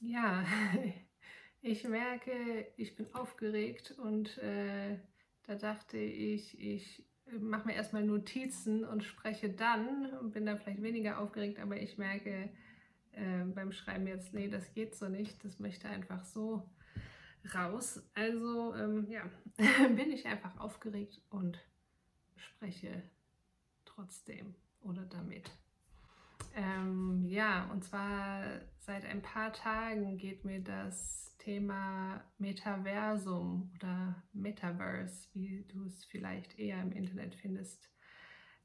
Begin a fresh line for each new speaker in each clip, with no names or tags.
Ja, ich merke, ich bin aufgeregt und äh, da dachte ich, ich mache mir erstmal Notizen und spreche dann und bin da vielleicht weniger aufgeregt, aber ich merke äh, beim Schreiben jetzt, nee, das geht so nicht, das möchte einfach so raus. Also ähm, ja, bin ich einfach aufgeregt und spreche trotzdem oder damit. Ähm, ja, und zwar seit ein paar Tagen geht mir das Thema Metaversum oder Metaverse, wie du es vielleicht eher im Internet findest,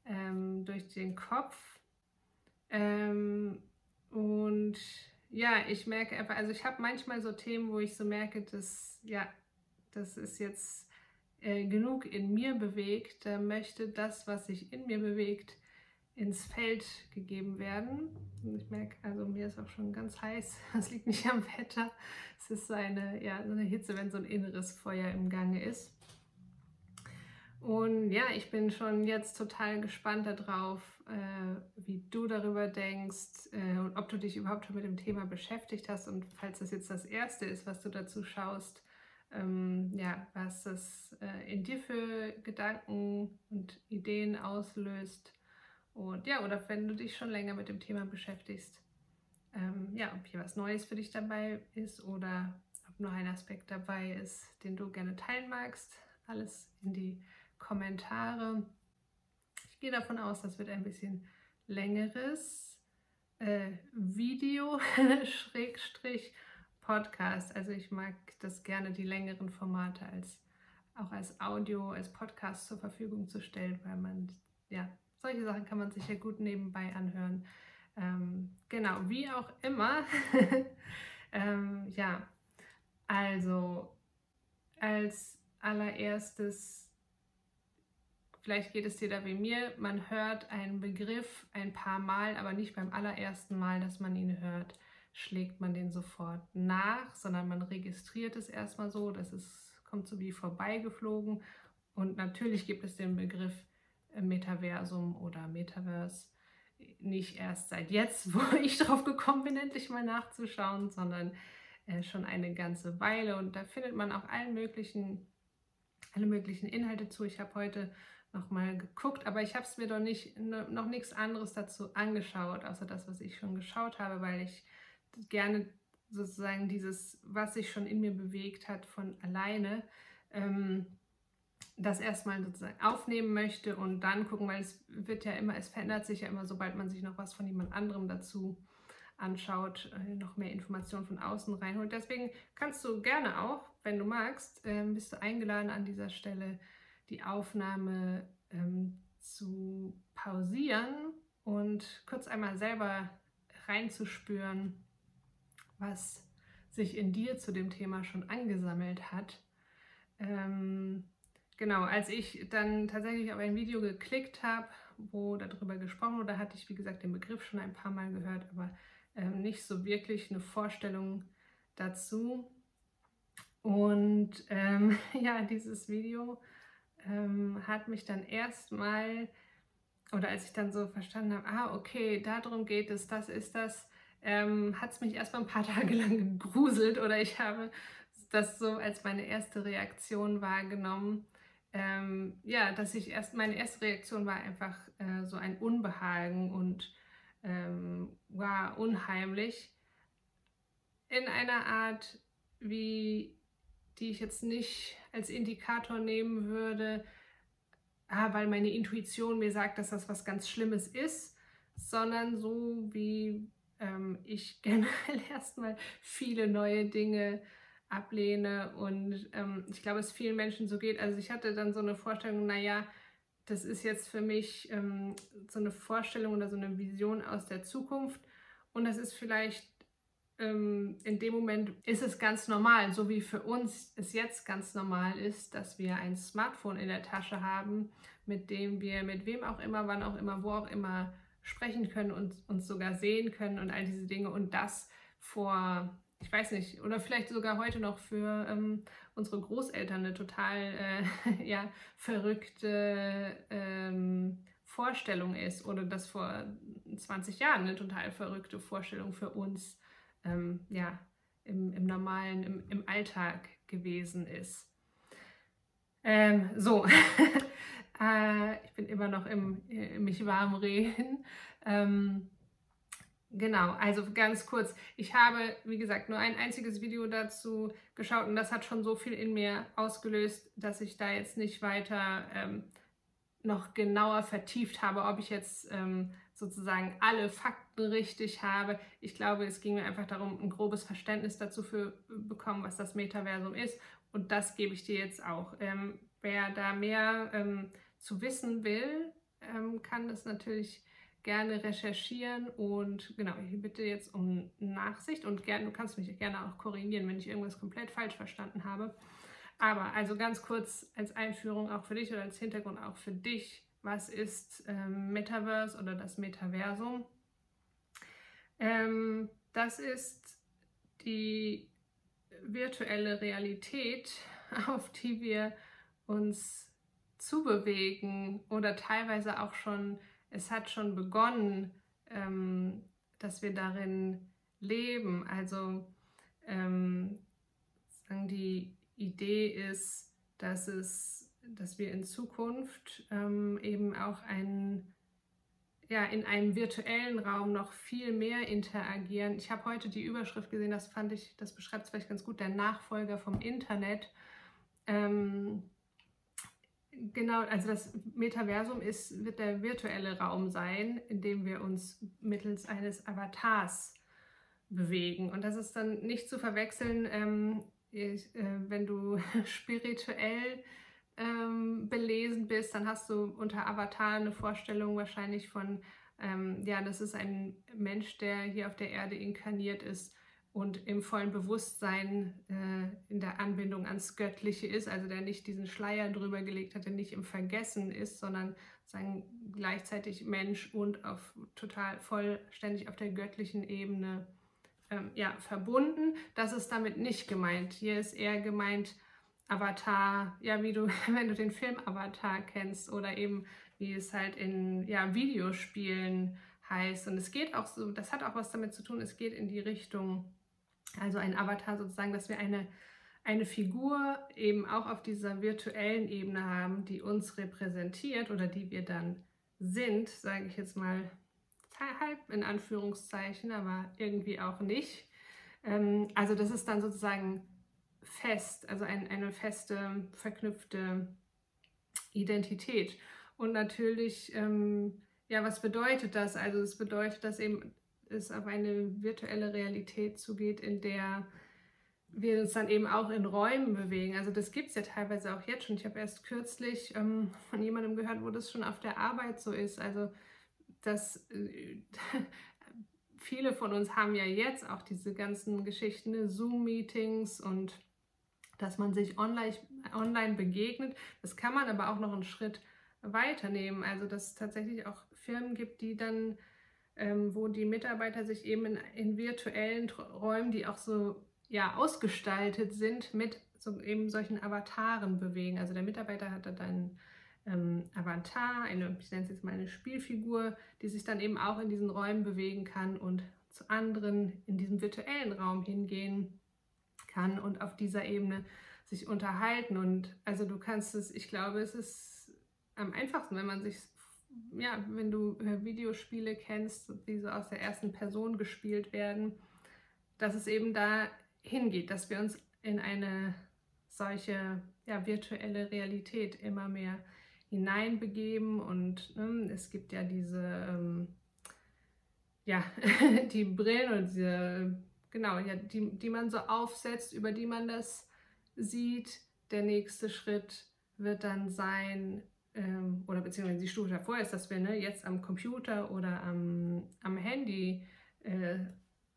ähm, durch den Kopf. Ähm, und ja, ich merke einfach, also ich habe manchmal so Themen, wo ich so merke, dass ja, das ist jetzt äh, genug in mir bewegt, da möchte das, was sich in mir bewegt, ins Feld gegeben werden. Und ich merke, also mir ist auch schon ganz heiß. Es liegt nicht am Wetter. Es ist eine, ja, eine Hitze, wenn so ein inneres Feuer im Gange ist. Und ja, ich bin schon jetzt total gespannt darauf, äh, wie du darüber denkst äh, und ob du dich überhaupt schon mit dem Thema beschäftigt hast. Und falls das jetzt das Erste ist, was du dazu schaust, ähm, ja, was das äh, in dir für Gedanken und Ideen auslöst und ja, oder wenn du dich schon länger mit dem Thema beschäftigst, ähm, ja, ob hier was Neues für dich dabei ist oder ob noch ein Aspekt dabei ist, den du gerne teilen magst, alles in die Kommentare. Ich gehe davon aus, das wird ein bisschen längeres äh, Video, Schrägstrich, Podcast. Also ich mag das gerne, die längeren Formate als auch als Audio, als Podcast zur Verfügung zu stellen, weil man ja solche Sachen kann man sich ja gut nebenbei anhören. Ähm, genau, wie auch immer. ähm, ja, also als allererstes, vielleicht geht es dir da wie mir, man hört einen Begriff ein paar Mal, aber nicht beim allerersten Mal, dass man ihn hört, schlägt man den sofort nach, sondern man registriert es erstmal so, dass es kommt so wie vorbeigeflogen. Und natürlich gibt es den Begriff Metaversum oder Metaverse nicht erst seit jetzt, wo ich drauf gekommen bin, endlich mal nachzuschauen, sondern äh, schon eine ganze Weile. Und da findet man auch allen möglichen, alle möglichen Inhalte zu. Ich habe heute noch mal geguckt, aber ich habe es mir doch nicht, noch nichts anderes dazu angeschaut, außer das, was ich schon geschaut habe, weil ich gerne sozusagen dieses, was sich schon in mir bewegt hat, von alleine ähm, das erstmal sozusagen aufnehmen möchte und dann gucken, weil es wird ja immer, es verändert sich ja immer, sobald man sich noch was von jemand anderem dazu anschaut, äh, noch mehr Informationen von außen reinholt. Deswegen kannst du gerne auch, wenn du magst, ähm, bist du eingeladen an dieser Stelle die Aufnahme ähm, zu pausieren und kurz einmal selber reinzuspüren, was sich in dir zu dem Thema schon angesammelt hat. Ähm, Genau, als ich dann tatsächlich auf ein Video geklickt habe, wo darüber gesprochen wurde, hatte ich, wie gesagt, den Begriff schon ein paar Mal gehört, aber ähm, nicht so wirklich eine Vorstellung dazu. Und ähm, ja, dieses Video ähm, hat mich dann erstmal, oder als ich dann so verstanden habe, ah, okay, darum geht es, das ist das, ähm, hat es mich erstmal ein paar Tage lang gegruselt oder ich habe das so als meine erste Reaktion wahrgenommen ähm, ja, dass ich erst, meine erste Reaktion war einfach äh, so ein Unbehagen und ähm, war unheimlich. In einer Art, wie die ich jetzt nicht als Indikator nehmen würde, ah, weil meine Intuition mir sagt, dass das was ganz Schlimmes ist, sondern so wie ähm, ich generell erstmal viele neue Dinge ablehne. Und ähm, ich glaube, es vielen Menschen so geht. Also ich hatte dann so eine Vorstellung, naja, das ist jetzt für mich ähm, so eine Vorstellung oder so eine Vision aus der Zukunft. Und das ist vielleicht ähm, in dem Moment ist es ganz normal, so wie für uns es jetzt ganz normal ist, dass wir ein Smartphone in der Tasche haben, mit dem wir mit wem auch immer, wann auch immer, wo auch immer sprechen können und uns sogar sehen können und all diese Dinge. Und das vor ich weiß nicht, oder vielleicht sogar heute noch für ähm, unsere Großeltern eine total äh, ja, verrückte ähm, Vorstellung ist oder das vor 20 Jahren eine total verrückte Vorstellung für uns ähm, ja, im, im normalen, im, im Alltag gewesen ist. Ähm, so, äh, ich bin immer noch im, im mich warm reden. Genau, also ganz kurz. Ich habe, wie gesagt, nur ein einziges Video dazu geschaut und das hat schon so viel in mir ausgelöst, dass ich da jetzt nicht weiter ähm, noch genauer vertieft habe, ob ich jetzt ähm, sozusagen alle Fakten richtig habe. Ich glaube, es ging mir einfach darum, ein grobes Verständnis dazu zu bekommen, was das Metaversum ist. Und das gebe ich dir jetzt auch. Ähm, wer da mehr ähm, zu wissen will, ähm, kann das natürlich gerne recherchieren und genau, ich bitte jetzt um Nachsicht und gern, du kannst mich gerne auch korrigieren, wenn ich irgendwas komplett falsch verstanden habe. Aber also ganz kurz als Einführung auch für dich oder als Hintergrund auch für dich, was ist ähm, Metaverse oder das Metaversum? Ähm, das ist die virtuelle Realität, auf die wir uns zubewegen oder teilweise auch schon es hat schon begonnen, ähm, dass wir darin leben. Also ähm, die Idee ist, dass es, dass wir in Zukunft ähm, eben auch ein, ja, in einem virtuellen Raum noch viel mehr interagieren. Ich habe heute die Überschrift gesehen, das fand ich, das beschreibt es vielleicht ganz gut, der Nachfolger vom Internet. Ähm, Genau, also das Metaversum ist, wird der virtuelle Raum sein, in dem wir uns mittels eines Avatars bewegen. Und das ist dann nicht zu verwechseln, ähm, ich, äh, wenn du spirituell ähm, belesen bist, dann hast du unter Avatar eine Vorstellung wahrscheinlich von, ähm, ja, das ist ein Mensch, der hier auf der Erde inkarniert ist und im vollen Bewusstsein äh, in der Anbindung ans Göttliche ist, also der nicht diesen Schleier drüber gelegt hat, der nicht im Vergessen ist, sondern sagen, gleichzeitig Mensch und auf total vollständig auf der göttlichen Ebene ähm, ja, verbunden. Das ist damit nicht gemeint. Hier ist eher gemeint Avatar, ja, wie du, wenn du den Film Avatar kennst oder eben wie es halt in ja, Videospielen heißt. Und es geht auch so, das hat auch was damit zu tun, es geht in die Richtung also ein Avatar sozusagen, dass wir eine, eine Figur eben auch auf dieser virtuellen Ebene haben, die uns repräsentiert oder die wir dann sind, sage ich jetzt mal halb in Anführungszeichen, aber irgendwie auch nicht. Ähm, also das ist dann sozusagen fest, also ein, eine feste, verknüpfte Identität. Und natürlich, ähm, ja, was bedeutet das? Also es bedeutet, dass eben es auf eine virtuelle Realität zugeht, in der wir uns dann eben auch in Räumen bewegen. Also das gibt es ja teilweise auch jetzt schon. Ich habe erst kürzlich ähm, von jemandem gehört, wo das schon auf der Arbeit so ist. Also dass äh, viele von uns haben ja jetzt auch diese ganzen Geschichten, ne? Zoom-Meetings und dass man sich online, online begegnet. Das kann man aber auch noch einen Schritt weiternehmen. Also dass es tatsächlich auch Firmen gibt, die dann ähm, wo die Mitarbeiter sich eben in, in virtuellen Räumen, die auch so ja, ausgestaltet sind, mit so eben solchen Avataren bewegen. Also der Mitarbeiter hat dann einen ähm, Avatar, eine, ich nenne es jetzt mal eine Spielfigur, die sich dann eben auch in diesen Räumen bewegen kann und zu anderen in diesem virtuellen Raum hingehen kann und auf dieser Ebene sich unterhalten. Und also du kannst es, ich glaube, es ist am einfachsten, wenn man sich ja, wenn du äh, Videospiele kennst, die so aus der ersten Person gespielt werden, dass es eben da hingeht, dass wir uns in eine solche ja, virtuelle Realität immer mehr hineinbegeben und ne, es gibt ja diese ähm, ja die Brillen und diese genau ja die die man so aufsetzt über die man das sieht. Der nächste Schritt wird dann sein ähm, oder beziehungsweise die Stufe davor ist, dass wir ne, jetzt am Computer oder am, am Handy äh,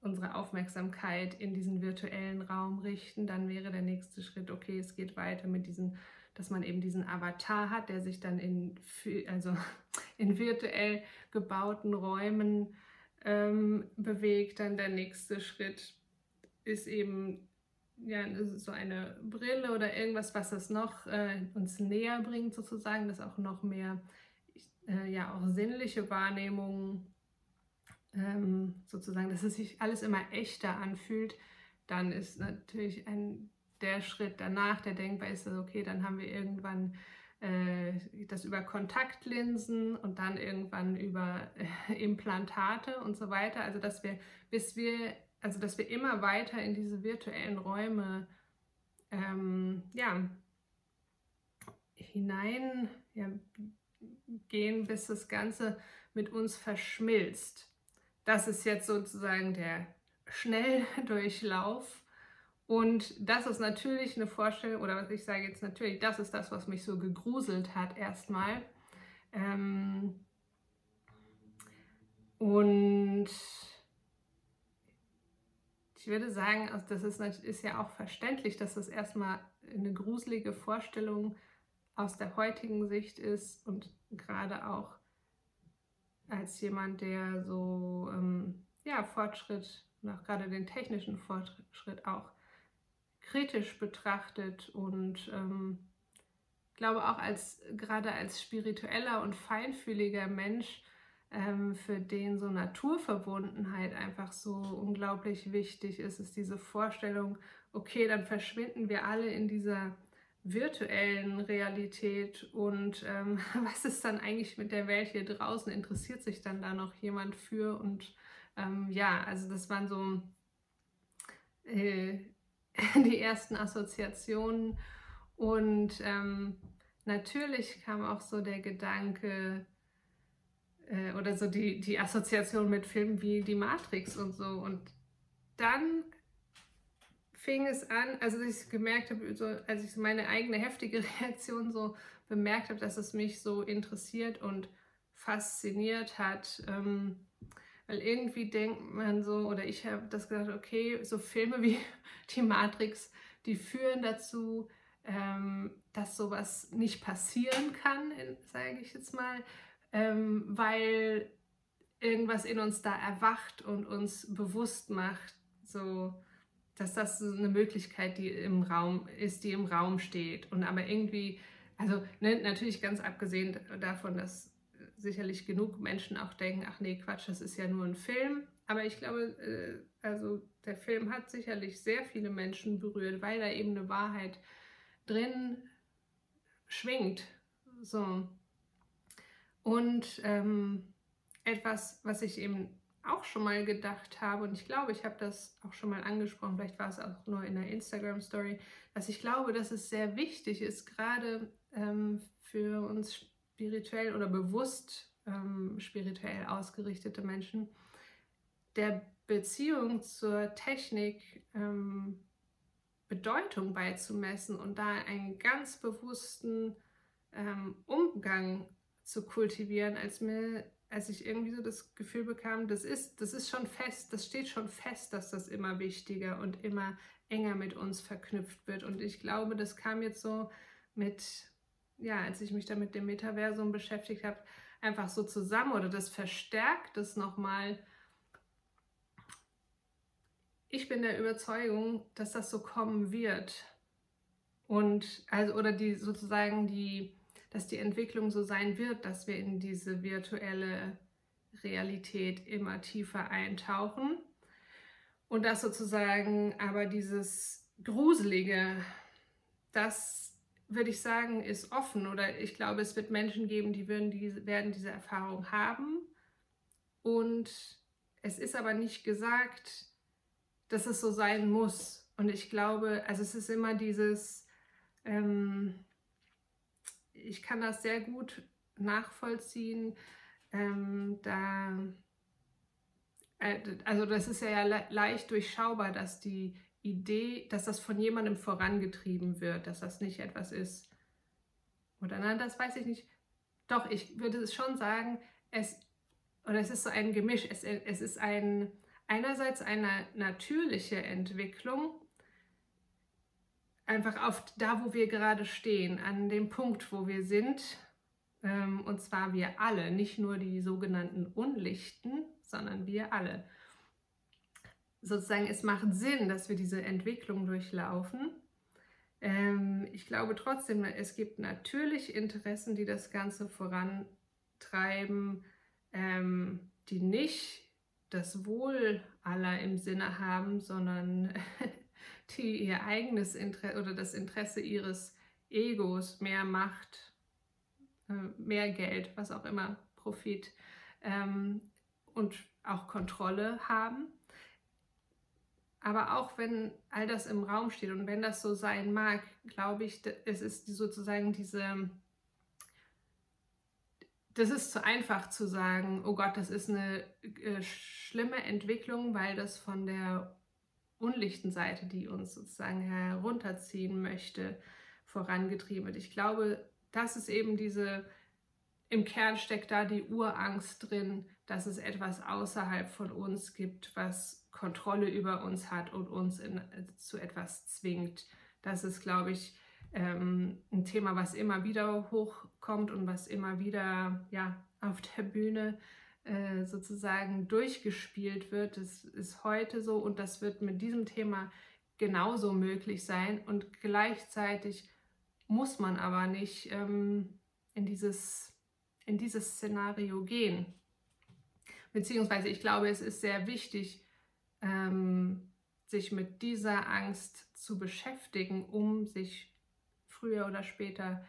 unsere Aufmerksamkeit in diesen virtuellen Raum richten, dann wäre der nächste Schritt, okay, es geht weiter mit diesen, dass man eben diesen Avatar hat, der sich dann in, also in virtuell gebauten Räumen ähm, bewegt. Dann der nächste Schritt ist eben ja, so eine Brille oder irgendwas, was das noch äh, uns näher bringt, sozusagen, dass auch noch mehr äh, ja auch sinnliche Wahrnehmungen ähm, sozusagen, dass es sich alles immer echter anfühlt, dann ist natürlich ein, der Schritt danach, der denkbar ist, okay, dann haben wir irgendwann äh, das über Kontaktlinsen und dann irgendwann über äh, Implantate und so weiter. Also dass wir, bis wir, also dass wir immer weiter in diese virtuellen Räume ähm, ja, hinein ja, gehen, bis das Ganze mit uns verschmilzt. Das ist jetzt sozusagen der Schnelldurchlauf. Und das ist natürlich eine Vorstellung, oder was ich sage jetzt natürlich, das ist das, was mich so gegruselt hat erstmal. Ähm und ich würde sagen, also das ist, ja auch verständlich, dass das erstmal eine gruselige Vorstellung aus der heutigen Sicht ist und gerade auch als jemand, der so ähm, ja, Fortschritt auch gerade den technischen Fortschritt auch kritisch betrachtet und ähm, glaube auch als gerade als spiritueller und feinfühliger Mensch, ähm, für den so Naturverbundenheit einfach so unglaublich wichtig ist, ist diese Vorstellung, okay, dann verschwinden wir alle in dieser virtuellen Realität und ähm, was ist dann eigentlich mit der Welt hier draußen? Interessiert sich dann da noch jemand für? Und ähm, ja, also das waren so äh, die ersten Assoziationen und ähm, natürlich kam auch so der Gedanke äh, oder so die, die Assoziation mit Filmen wie Die Matrix und so und dann fing es an, also ich gemerkt habe, so, als ich meine eigene heftige Reaktion so bemerkt habe, dass es mich so interessiert und fasziniert hat. Ähm, weil irgendwie denkt man so, oder ich habe das gedacht, okay, so Filme wie die Matrix, die führen dazu, ähm, dass sowas nicht passieren kann, sage ich jetzt mal, ähm, weil irgendwas in uns da erwacht und uns bewusst macht, so dass das eine Möglichkeit, die im Raum ist, die im Raum steht. Und aber irgendwie, also ne, natürlich ganz abgesehen davon, dass sicherlich genug Menschen auch denken, ach nee, Quatsch, das ist ja nur ein Film. Aber ich glaube, äh, also der Film hat sicherlich sehr viele Menschen berührt, weil da eben eine Wahrheit drin schwingt. So. Und ähm, etwas, was ich eben auch schon mal gedacht habe, und ich glaube, ich habe das auch schon mal angesprochen, vielleicht war es auch nur in der Instagram-Story, dass ich glaube, dass es sehr wichtig ist, gerade ähm, für uns spirituell oder bewusst ähm, spirituell ausgerichtete Menschen, der Beziehung zur Technik ähm, Bedeutung beizumessen und da einen ganz bewussten ähm, Umgang zu kultivieren, als mir als ich irgendwie so das Gefühl bekam, das ist, das ist schon fest, das steht schon fest, dass das immer wichtiger und immer enger mit uns verknüpft wird. Und ich glaube, das kam jetzt so mit, ja, als ich mich da mit dem Metaversum beschäftigt habe, einfach so zusammen oder das verstärkt es nochmal. Ich bin der Überzeugung, dass das so kommen wird. Und also, oder die sozusagen die dass die Entwicklung so sein wird, dass wir in diese virtuelle Realität immer tiefer eintauchen. Und dass sozusagen aber dieses Gruselige, das würde ich sagen, ist offen. Oder ich glaube, es wird Menschen geben, die werden diese, werden diese Erfahrung haben. Und es ist aber nicht gesagt, dass es so sein muss. Und ich glaube, also es ist immer dieses, ähm, ich kann das sehr gut nachvollziehen. Ähm, da, äh, also das ist ja le leicht durchschaubar, dass die Idee, dass das von jemandem vorangetrieben wird, dass das nicht etwas ist. Oder nein, das weiß ich nicht. Doch, ich würde es schon sagen, es, oder es ist so ein Gemisch. Es, es ist ein, einerseits eine natürliche Entwicklung, einfach auf da, wo wir gerade stehen, an dem Punkt, wo wir sind. Ähm, und zwar wir alle, nicht nur die sogenannten Unlichten, sondern wir alle. Sozusagen, es macht Sinn, dass wir diese Entwicklung durchlaufen. Ähm, ich glaube trotzdem, es gibt natürlich Interessen, die das Ganze vorantreiben, ähm, die nicht das Wohl aller im Sinne haben, sondern die ihr eigenes Interesse oder das Interesse ihres Egos, mehr Macht, äh, mehr Geld, was auch immer, Profit ähm, und auch Kontrolle haben. Aber auch wenn all das im Raum steht und wenn das so sein mag, glaube ich, es ist sozusagen diese, das ist zu einfach zu sagen, oh Gott, das ist eine äh, schlimme Entwicklung, weil das von der unlichten Seite, die uns sozusagen herunterziehen möchte, vorangetrieben wird. Ich glaube, das ist eben diese, im Kern steckt da die Urangst drin, dass es etwas außerhalb von uns gibt, was Kontrolle über uns hat und uns in, zu etwas zwingt. Das ist, glaube ich, ähm, ein Thema, was immer wieder hochkommt und was immer wieder ja, auf der Bühne äh, sozusagen durchgespielt wird. Das ist heute so und das wird mit diesem Thema genauso möglich sein. Und gleichzeitig muss man aber nicht ähm, in, dieses, in dieses Szenario gehen. Beziehungsweise ich glaube, es ist sehr wichtig, ähm, sich mit dieser Angst zu beschäftigen, um sich früher oder später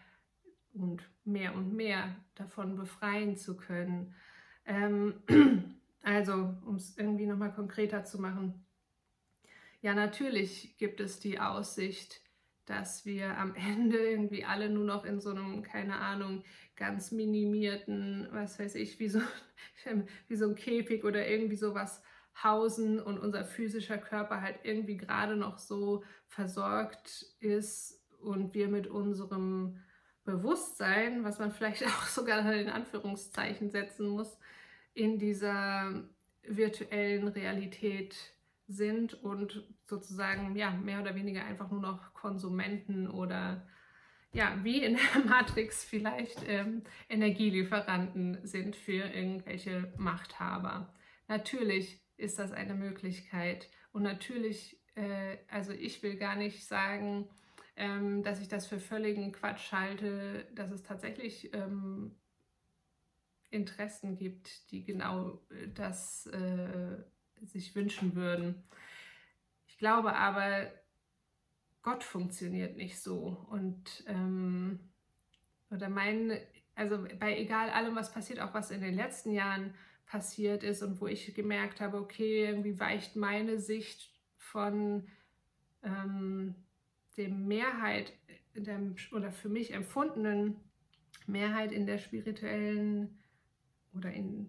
und mehr und mehr davon befreien zu können. Ähm, also, um es irgendwie nochmal konkreter zu machen. Ja, natürlich gibt es die Aussicht, dass wir am Ende irgendwie alle nur noch in so einem, keine Ahnung, ganz minimierten, was weiß ich, wie so, wie so ein Käfig oder irgendwie sowas hausen und unser physischer Körper halt irgendwie gerade noch so versorgt ist und wir mit unserem Bewusstsein, was man vielleicht auch sogar in Anführungszeichen setzen muss, in dieser virtuellen Realität sind und sozusagen ja mehr oder weniger einfach nur noch Konsumenten oder ja, wie in der Matrix vielleicht ähm, Energielieferanten sind für irgendwelche Machthaber. Natürlich ist das eine Möglichkeit und natürlich, äh, also ich will gar nicht sagen, ähm, dass ich das für völligen Quatsch halte, dass es tatsächlich ähm, Interessen gibt, die genau äh, das äh, sich wünschen würden. Ich glaube aber, Gott funktioniert nicht so. Und ähm, oder mein, also bei egal allem, was passiert, auch was in den letzten Jahren passiert ist und wo ich gemerkt habe, okay, irgendwie weicht meine Sicht von ähm, dem Mehrheit der, oder für mich empfundenen Mehrheit in der spirituellen oder in,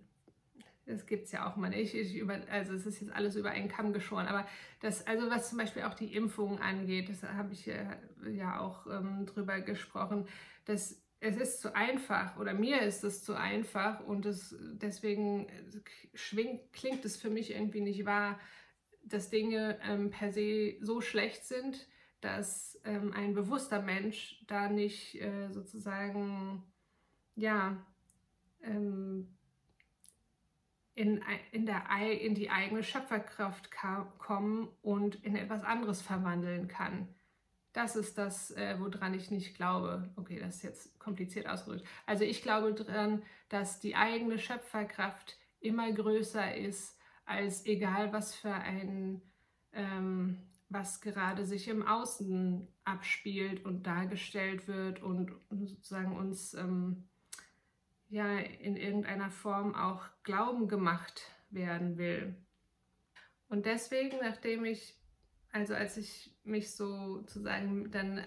das gibt es ja auch mal nicht, ich über, also es ist jetzt alles über einen Kamm geschoren, aber das, also was zum Beispiel auch die Impfungen angeht, das habe ich ja, ja auch ähm, drüber gesprochen, dass es ist zu einfach oder mir ist es zu einfach und es, deswegen schwingt, klingt es für mich irgendwie nicht wahr, dass Dinge ähm, per se so schlecht sind, dass ähm, ein bewusster Mensch da nicht äh, sozusagen ja ähm, in, in, der, in die eigene Schöpferkraft kommen und in etwas anderes verwandeln kann. Das ist das, äh, woran ich nicht glaube. Okay, das ist jetzt kompliziert ausgedrückt. Also ich glaube daran, dass die eigene Schöpferkraft immer größer ist als egal was für ein, ähm, was gerade sich im Außen abspielt und dargestellt wird und, und sozusagen uns ähm, ja in irgendeiner Form auch Glauben gemacht werden will. Und deswegen, nachdem ich, also als ich mich sozusagen dann äh,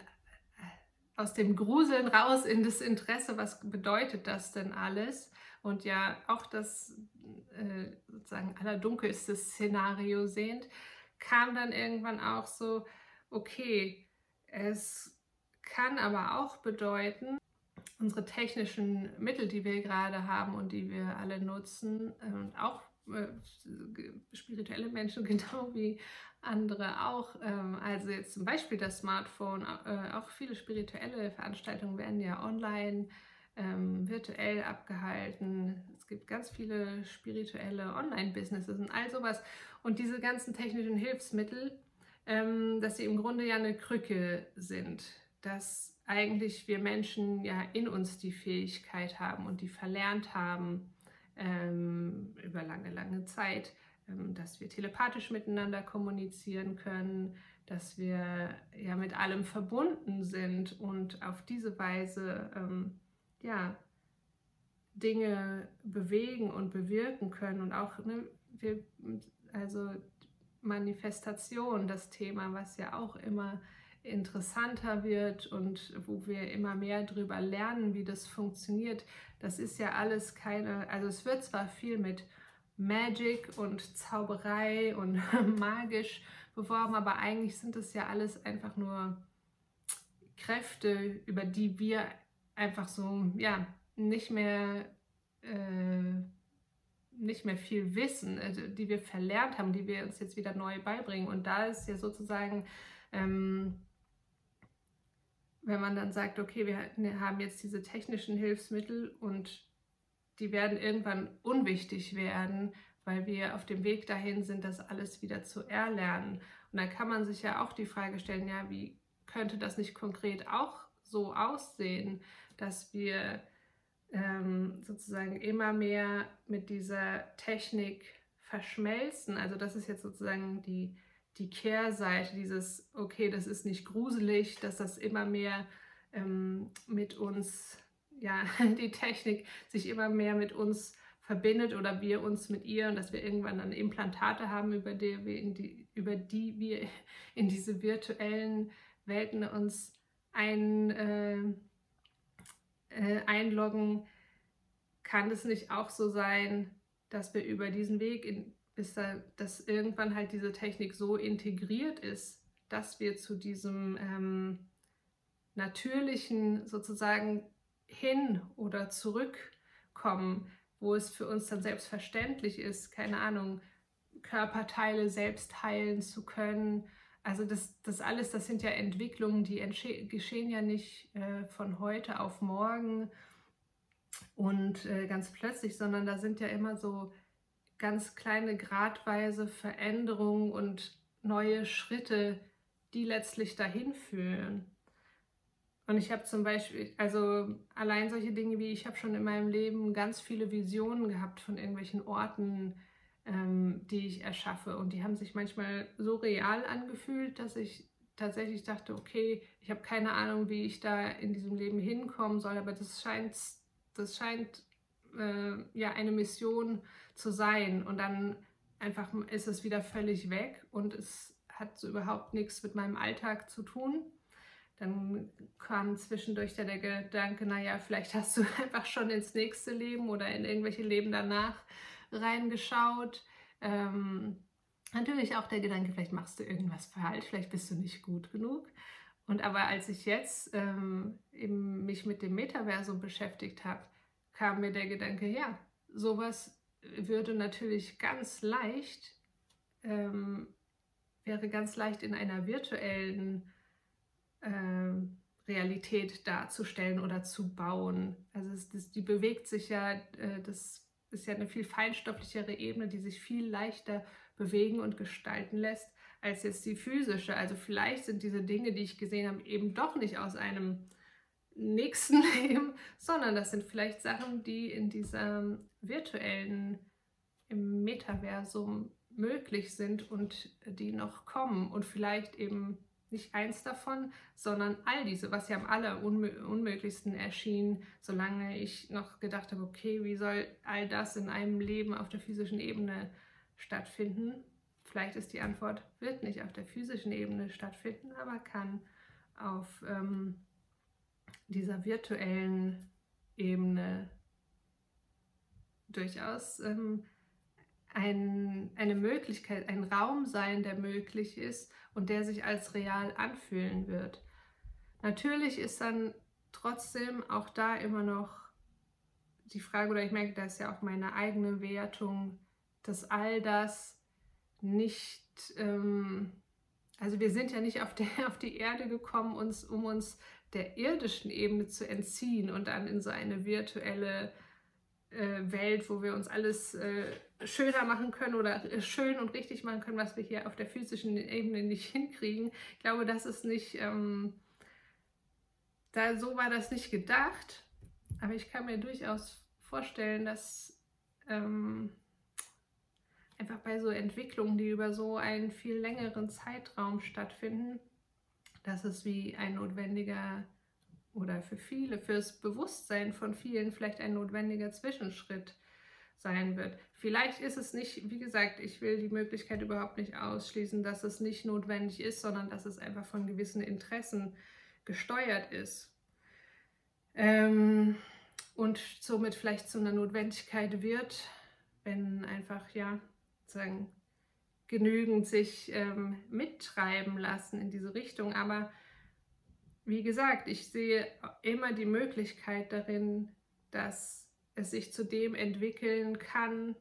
aus dem Gruseln raus in das Interesse, was bedeutet das denn alles? Und ja, auch das äh, sozusagen allerdunkelste Szenario sehend, kam dann irgendwann auch so, okay, es kann aber auch bedeuten, unsere technischen Mittel, die wir gerade haben und die wir alle nutzen, und auch äh, spirituelle Menschen genau wie andere auch, ähm, also jetzt zum Beispiel das Smartphone, äh, auch viele spirituelle Veranstaltungen werden ja online, ähm, virtuell abgehalten. Es gibt ganz viele spirituelle Online-Businesses und all sowas. Und diese ganzen technischen Hilfsmittel, ähm, dass sie im Grunde ja eine Krücke sind, dass eigentlich wir Menschen ja in uns die Fähigkeit haben und die verlernt haben ähm, über lange, lange Zeit, ähm, dass wir telepathisch miteinander kommunizieren können, dass wir ja mit allem verbunden sind und auf diese Weise ähm, ja Dinge bewegen und bewirken können und auch ne, wir, also Manifestation, das Thema, was ja auch immer interessanter wird und wo wir immer mehr darüber lernen, wie das funktioniert. Das ist ja alles keine, also es wird zwar viel mit Magic und Zauberei und magisch beworben, aber eigentlich sind es ja alles einfach nur Kräfte, über die wir einfach so, ja, nicht mehr, äh, nicht mehr viel wissen, also die wir verlernt haben, die wir uns jetzt wieder neu beibringen. Und da ist ja sozusagen, ähm, wenn man dann sagt, okay, wir haben jetzt diese technischen Hilfsmittel und die werden irgendwann unwichtig werden, weil wir auf dem Weg dahin sind, das alles wieder zu erlernen. Und dann kann man sich ja auch die Frage stellen, ja, wie könnte das nicht konkret auch so aussehen, dass wir ähm, sozusagen immer mehr mit dieser Technik verschmelzen. Also das ist jetzt sozusagen die, die Kehrseite, dieses, okay, das ist nicht gruselig, dass das immer mehr ähm, mit uns ja, die Technik sich immer mehr mit uns verbindet oder wir uns mit ihr und dass wir irgendwann dann Implantate haben, über die wir in die, über die wir in diese virtuellen Welten uns ein, äh, äh, einloggen, kann es nicht auch so sein, dass wir über diesen Weg, in, da, dass irgendwann halt diese Technik so integriert ist, dass wir zu diesem ähm, natürlichen sozusagen hin oder zurückkommen, wo es für uns dann selbstverständlich ist, keine Ahnung, Körperteile selbst heilen zu können. Also das, das alles, das sind ja Entwicklungen, die geschehen ja nicht äh, von heute auf morgen und äh, ganz plötzlich, sondern da sind ja immer so ganz kleine gradweise Veränderungen und neue Schritte, die letztlich dahin führen. Und ich habe zum Beispiel, also allein solche Dinge wie, ich habe schon in meinem Leben ganz viele Visionen gehabt von irgendwelchen Orten, ähm, die ich erschaffe. Und die haben sich manchmal so real angefühlt, dass ich tatsächlich dachte, okay, ich habe keine Ahnung, wie ich da in diesem Leben hinkommen soll, aber das scheint, das scheint äh, ja eine Mission zu sein. Und dann einfach ist es wieder völlig weg und es hat so überhaupt nichts mit meinem Alltag zu tun. Dann kam zwischendurch der Gedanke, naja, vielleicht hast du einfach schon ins nächste Leben oder in irgendwelche Leben danach reingeschaut. Ähm, natürlich auch der Gedanke, vielleicht machst du irgendwas falsch, vielleicht bist du nicht gut genug. Und aber als ich jetzt ähm, eben mich mit dem Metaversum beschäftigt habe, kam mir der Gedanke, ja, sowas würde natürlich ganz leicht, ähm, wäre ganz leicht in einer virtuellen äh, Realität darzustellen oder zu bauen. Also es, das, die bewegt sich ja, äh, das ist ja eine viel feinstofflichere Ebene, die sich viel leichter bewegen und gestalten lässt als jetzt die physische. Also vielleicht sind diese Dinge, die ich gesehen habe, eben doch nicht aus einem nächsten Leben, sondern das sind vielleicht Sachen, die in diesem virtuellen, im Metaversum möglich sind und die noch kommen und vielleicht eben nicht eins davon, sondern all diese, was ja am allerunmöglichsten erschien, solange ich noch gedacht habe, okay, wie soll all das in einem Leben auf der physischen Ebene stattfinden? Vielleicht ist die Antwort, wird nicht auf der physischen Ebene stattfinden, aber kann auf ähm, dieser virtuellen Ebene durchaus ähm, ein, eine Möglichkeit, ein Raum sein, der möglich ist und der sich als real anfühlen wird. Natürlich ist dann trotzdem auch da immer noch die Frage, oder ich merke, das ist ja auch meine eigene Wertung, dass all das nicht, ähm, also wir sind ja nicht auf, der, auf die Erde gekommen, uns, um uns der irdischen Ebene zu entziehen und dann in so eine virtuelle äh, Welt, wo wir uns alles äh, schöner machen können oder äh, schön und richtig machen können, was wir hier auf der physischen Ebene nicht hinkriegen. Ich glaube, das ist nicht, ähm, da so war das nicht gedacht, aber ich kann mir durchaus vorstellen, dass, ähm, einfach bei so Entwicklungen, die über so einen viel längeren Zeitraum stattfinden, dass es wie ein notwendiger oder für viele, fürs Bewusstsein von vielen vielleicht ein notwendiger Zwischenschritt sein wird. Vielleicht ist es nicht, wie gesagt, ich will die Möglichkeit überhaupt nicht ausschließen, dass es nicht notwendig ist, sondern dass es einfach von gewissen Interessen gesteuert ist. Ähm, und somit vielleicht zu einer Notwendigkeit wird, wenn einfach, ja, sagen, genügend sich ähm, mittreiben lassen in diese Richtung. Aber wie gesagt, ich sehe immer die Möglichkeit darin, dass es sich zu dem entwickeln kann,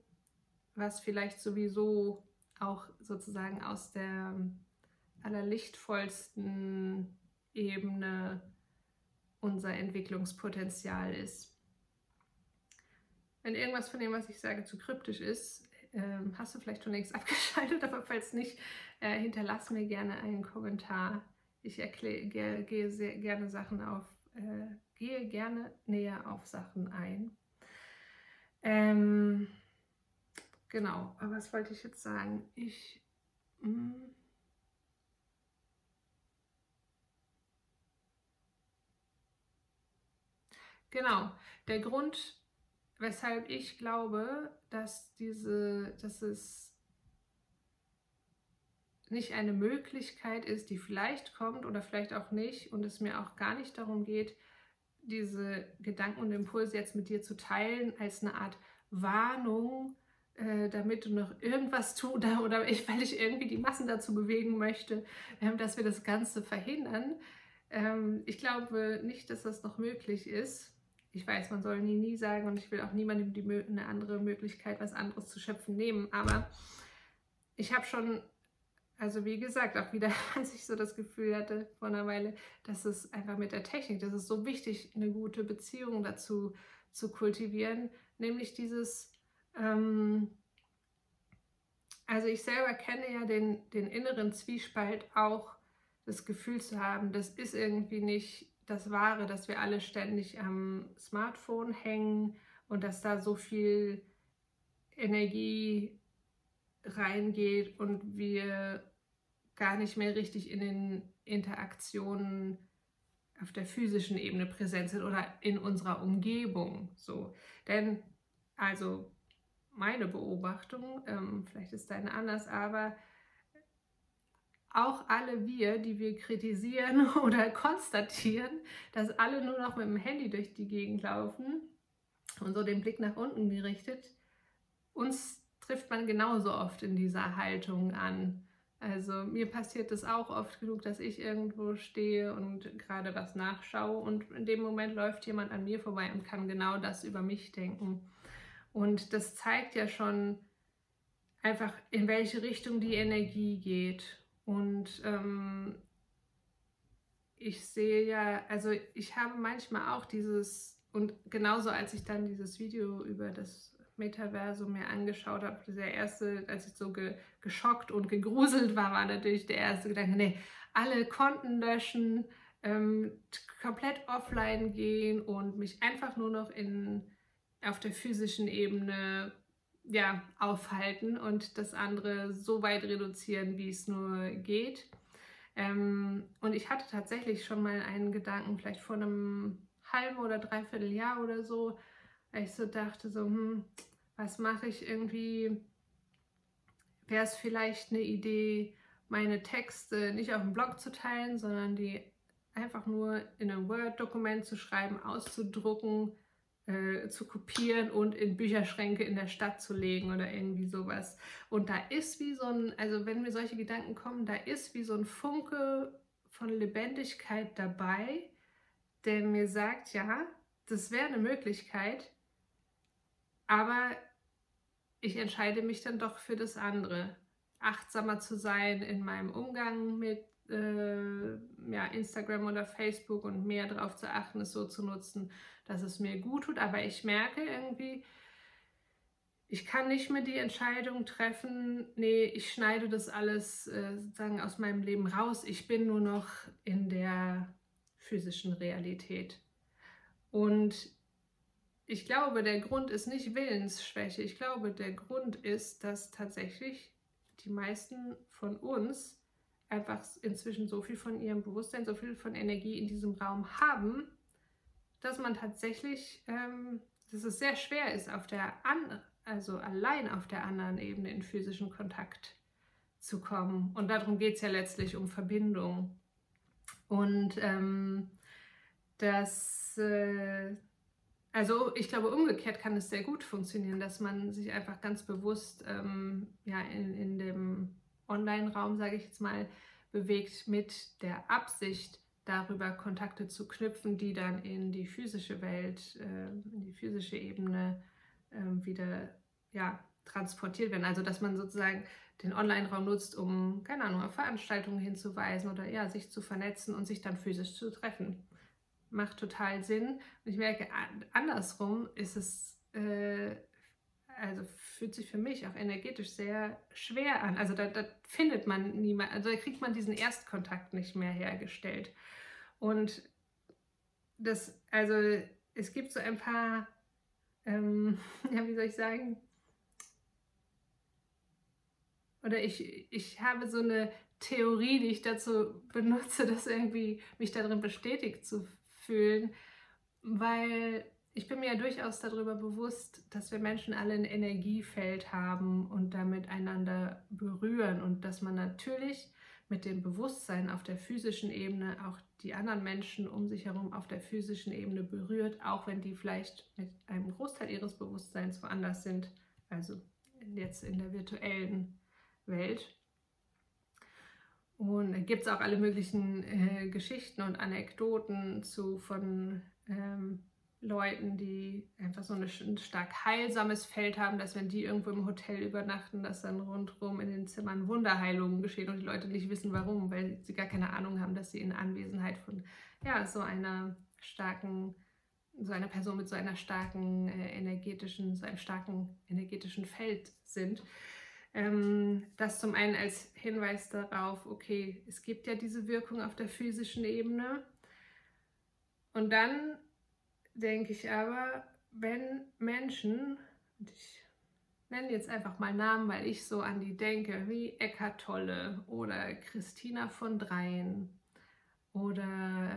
was vielleicht sowieso auch sozusagen aus der allerlichtvollsten Ebene unser Entwicklungspotenzial ist. Wenn irgendwas von dem, was ich sage, zu kryptisch ist, ähm, hast du vielleicht schon längst abgeschaltet, aber falls nicht, äh, hinterlass mir gerne einen Kommentar. Ich erkläre, gehe, sehr gerne Sachen auf, äh, gehe gerne näher auf Sachen ein. Ähm, genau, aber was wollte ich jetzt sagen? Ich. Mh, hm, Genau, der Grund, weshalb ich glaube, dass diese, dass es nicht eine Möglichkeit ist, die vielleicht kommt oder vielleicht auch nicht und es mir auch gar nicht darum geht, diese Gedanken und Impulse jetzt mit dir zu teilen als eine Art Warnung, äh, damit du noch irgendwas tust oder ich, weil ich irgendwie die Massen dazu bewegen möchte, äh, dass wir das Ganze verhindern. Ähm, ich glaube nicht, dass das noch möglich ist ich weiß, man soll nie, nie sagen und ich will auch niemandem die, eine andere Möglichkeit, was anderes zu schöpfen, nehmen. Aber ich habe schon, also wie gesagt, auch wieder, als ich so das Gefühl hatte vor einer Weile, dass es einfach mit der Technik, das ist so wichtig, eine gute Beziehung dazu zu kultivieren, nämlich dieses, ähm, also ich selber kenne ja den, den inneren Zwiespalt auch, das Gefühl zu haben, das ist irgendwie nicht das Wahre, dass wir alle ständig am Smartphone hängen und dass da so viel Energie reingeht und wir gar nicht mehr richtig in den Interaktionen auf der physischen Ebene präsent sind oder in unserer Umgebung. So. Denn, also meine Beobachtung, ähm, vielleicht ist deine anders, aber auch alle wir, die wir kritisieren oder konstatieren, dass alle nur noch mit dem Handy durch die Gegend laufen und so den Blick nach unten gerichtet, uns trifft man genauso oft in dieser Haltung an. Also mir passiert es auch oft genug, dass ich irgendwo stehe und gerade was nachschaue und in dem Moment läuft jemand an mir vorbei und kann genau das über mich denken. Und das zeigt ja schon einfach, in welche Richtung die Energie geht. Und ähm, ich sehe ja, also ich habe manchmal auch dieses, und genauso als ich dann dieses Video über das Metaversum mir angeschaut habe, der erste, als ich so ge, geschockt und gegruselt war, war natürlich der erste Gedanke, nee, alle Konten löschen, ähm, komplett offline gehen und mich einfach nur noch in, auf der physischen Ebene ja, aufhalten und das andere so weit reduzieren, wie es nur geht. Ähm, und ich hatte tatsächlich schon mal einen Gedanken, vielleicht vor einem halben oder dreiviertel Jahr oder so, weil ich so dachte, so, hm, was mache ich irgendwie? Wäre es vielleicht eine Idee, meine Texte nicht auf dem Blog zu teilen, sondern die einfach nur in ein Word-Dokument zu schreiben, auszudrucken, äh, zu kopieren und in Bücherschränke in der Stadt zu legen oder irgendwie sowas. Und da ist wie so ein, also wenn mir solche Gedanken kommen, da ist wie so ein Funke von Lebendigkeit dabei, der mir sagt, ja, das wäre eine Möglichkeit, aber ich entscheide mich dann doch für das andere. Achtsamer zu sein in meinem Umgang mit äh, ja, Instagram oder Facebook und mehr darauf zu achten, es so zu nutzen, dass es mir gut tut. Aber ich merke irgendwie, ich kann nicht mehr die Entscheidung treffen, nee, ich schneide das alles äh, sozusagen aus meinem Leben raus. Ich bin nur noch in der physischen Realität. Und ich glaube, der Grund ist nicht Willensschwäche. Ich glaube, der Grund ist, dass tatsächlich die meisten von uns einfach inzwischen so viel von ihrem Bewusstsein, so viel von Energie in diesem Raum haben, dass man tatsächlich, ähm, dass es sehr schwer ist, auf der an, also allein auf der anderen Ebene in physischen Kontakt zu kommen. Und darum geht es ja letztlich um Verbindung. Und ähm, das, äh, also ich glaube, umgekehrt kann es sehr gut funktionieren, dass man sich einfach ganz bewusst ähm, ja, in, in dem Online-Raum, sage ich jetzt mal, bewegt mit der Absicht, darüber Kontakte zu knüpfen, die dann in die physische Welt, äh, in die physische Ebene äh, wieder ja, transportiert werden. Also dass man sozusagen den Online-Raum nutzt, um, keine Ahnung, auf Veranstaltungen hinzuweisen oder ja, sich zu vernetzen und sich dann physisch zu treffen. Macht total Sinn. Und ich merke, andersrum ist es, äh, also fühlt sich für mich auch energetisch sehr schwer an. Also da, da findet man niemand, also da kriegt man diesen Erstkontakt nicht mehr hergestellt. Und das, also es gibt so ein paar, ähm, ja, wie soll ich sagen, oder ich, ich habe so eine Theorie, die ich dazu benutze, das irgendwie mich darin bestätigt zu fühlen, weil ich bin mir ja durchaus darüber bewusst, dass wir Menschen alle ein Energiefeld haben und damit einander berühren und dass man natürlich mit dem Bewusstsein auf der physischen Ebene auch die anderen Menschen um sich herum auf der physischen Ebene berührt, auch wenn die vielleicht mit einem Großteil ihres Bewusstseins woanders sind, also jetzt in der virtuellen Welt. Und da gibt es auch alle möglichen äh, Geschichten und Anekdoten zu von ähm, Leuten, die einfach so ein stark heilsames Feld haben, dass wenn die irgendwo im Hotel übernachten, dass dann rundherum in den Zimmern Wunderheilungen geschehen und die Leute nicht wissen warum, weil sie gar keine Ahnung haben, dass sie in Anwesenheit von ja, so einer starken, so einer Person mit so einer starken äh, energetischen, so einem starken energetischen Feld sind. Ähm, das zum einen als Hinweis darauf, okay, es gibt ja diese Wirkung auf der physischen Ebene. Und dann denke ich aber, wenn Menschen, und ich nenne jetzt einfach mal Namen, weil ich so an die denke, wie Eckart Tolle oder Christina von Dreien oder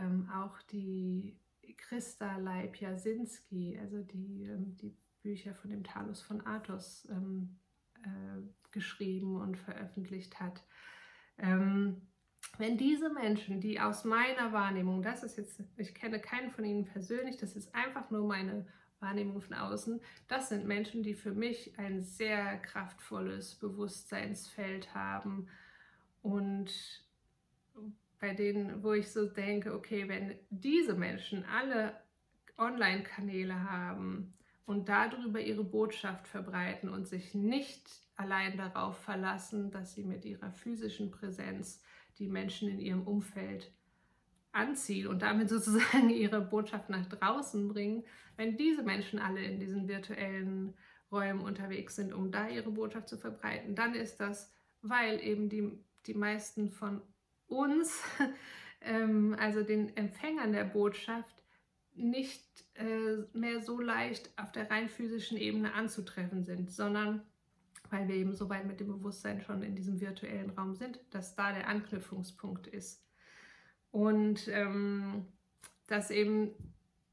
ähm, auch die Christa Leib-Jasinski, also die, ähm, die Bücher von dem Talus von Athos ähm, äh, geschrieben und veröffentlicht hat. Ähm, wenn diese Menschen, die aus meiner Wahrnehmung, das ist jetzt, ich kenne keinen von ihnen persönlich, das ist einfach nur meine Wahrnehmung von außen, das sind Menschen, die für mich ein sehr kraftvolles Bewusstseinsfeld haben. Und bei denen, wo ich so denke, okay, wenn diese Menschen alle Online-Kanäle haben und darüber ihre Botschaft verbreiten und sich nicht allein darauf verlassen, dass sie mit ihrer physischen Präsenz die Menschen in ihrem Umfeld anziehen und damit sozusagen ihre Botschaft nach draußen bringen, wenn diese Menschen alle in diesen virtuellen Räumen unterwegs sind, um da ihre Botschaft zu verbreiten, dann ist das, weil eben die, die meisten von uns, ähm, also den Empfängern der Botschaft, nicht äh, mehr so leicht auf der rein physischen Ebene anzutreffen sind, sondern weil wir eben so weit mit dem Bewusstsein schon in diesem virtuellen Raum sind, dass da der Anknüpfungspunkt ist. Und ähm, das eben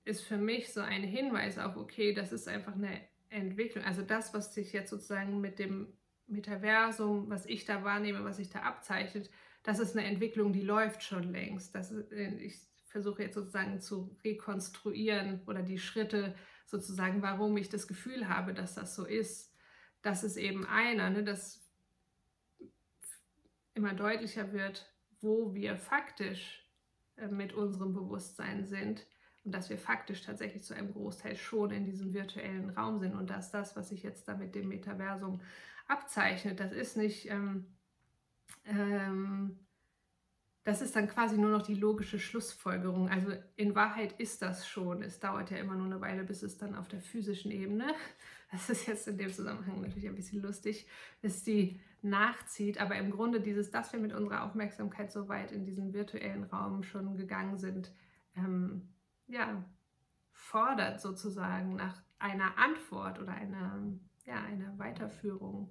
ist für mich so ein Hinweis auf, okay, das ist einfach eine Entwicklung. Also das, was sich jetzt sozusagen mit dem Metaversum, was ich da wahrnehme, was sich da abzeichnet, das ist eine Entwicklung, die läuft schon längst. Das äh, ich versuche jetzt sozusagen zu rekonstruieren oder die Schritte sozusagen, warum ich das Gefühl habe, dass das so ist. Das ist eben einer, ne, dass immer deutlicher wird, wo wir faktisch äh, mit unserem Bewusstsein sind und dass wir faktisch tatsächlich zu einem Großteil schon in diesem virtuellen Raum sind und dass das, was sich jetzt da mit dem Metaversum abzeichnet, das ist nicht, ähm, ähm, das ist dann quasi nur noch die logische Schlussfolgerung. Also in Wahrheit ist das schon. Es dauert ja immer nur eine Weile, bis es dann auf der physischen Ebene das ist jetzt in dem Zusammenhang natürlich ein bisschen lustig, bis die nachzieht. Aber im Grunde dieses, dass wir mit unserer Aufmerksamkeit so weit in diesen virtuellen Raum schon gegangen sind, ähm, ja, fordert sozusagen nach einer Antwort oder einer, ja, einer Weiterführung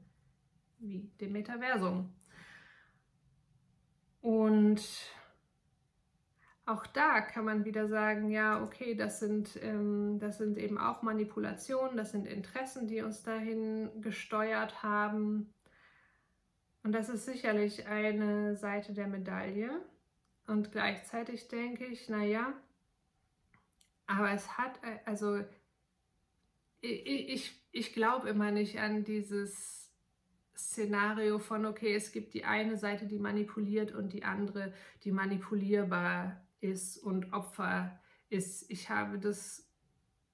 wie dem Metaversum. Und auch da kann man wieder sagen, ja, okay, das sind, ähm, das sind eben auch Manipulationen, das sind Interessen, die uns dahin gesteuert haben. Und das ist sicherlich eine Seite der Medaille. Und gleichzeitig denke ich, naja, aber es hat, äh, also ich, ich, ich glaube immer nicht an dieses Szenario von, okay, es gibt die eine Seite, die manipuliert und die andere, die manipulierbar ist und Opfer ist. Ich habe das,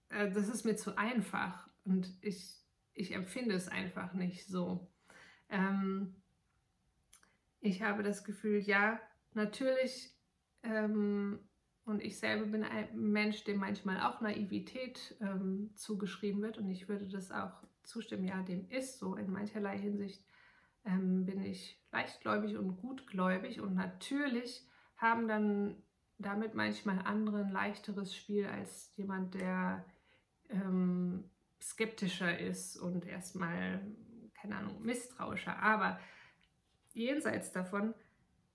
äh, das ist mir zu einfach und ich, ich empfinde es einfach nicht so. Ähm, ich habe das Gefühl, ja, natürlich, ähm, und ich selber bin ein Mensch, dem manchmal auch Naivität ähm, zugeschrieben wird und ich würde das auch zustimmen, ja, dem ist so. In mancherlei Hinsicht ähm, bin ich leichtgläubig und gutgläubig und natürlich haben dann damit manchmal andere ein leichteres Spiel als jemand, der ähm, skeptischer ist und erstmal, keine Ahnung, misstrauischer. Aber jenseits davon,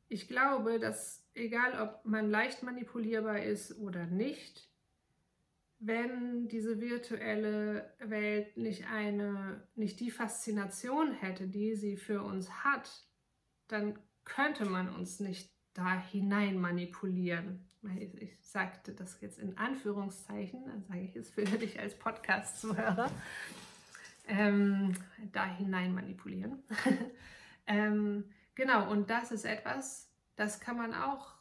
ich glaube, dass egal ob man leicht manipulierbar ist oder nicht, wenn diese virtuelle Welt nicht eine, nicht die Faszination hätte, die sie für uns hat, dann könnte man uns nicht da hinein manipulieren. Ich, sagte das jetzt in Anführungszeichen, dann sage ich es für dich als Podcast-Zuhörer. Ähm, da hinein manipulieren. ähm, genau, und das ist etwas, das kann man auch,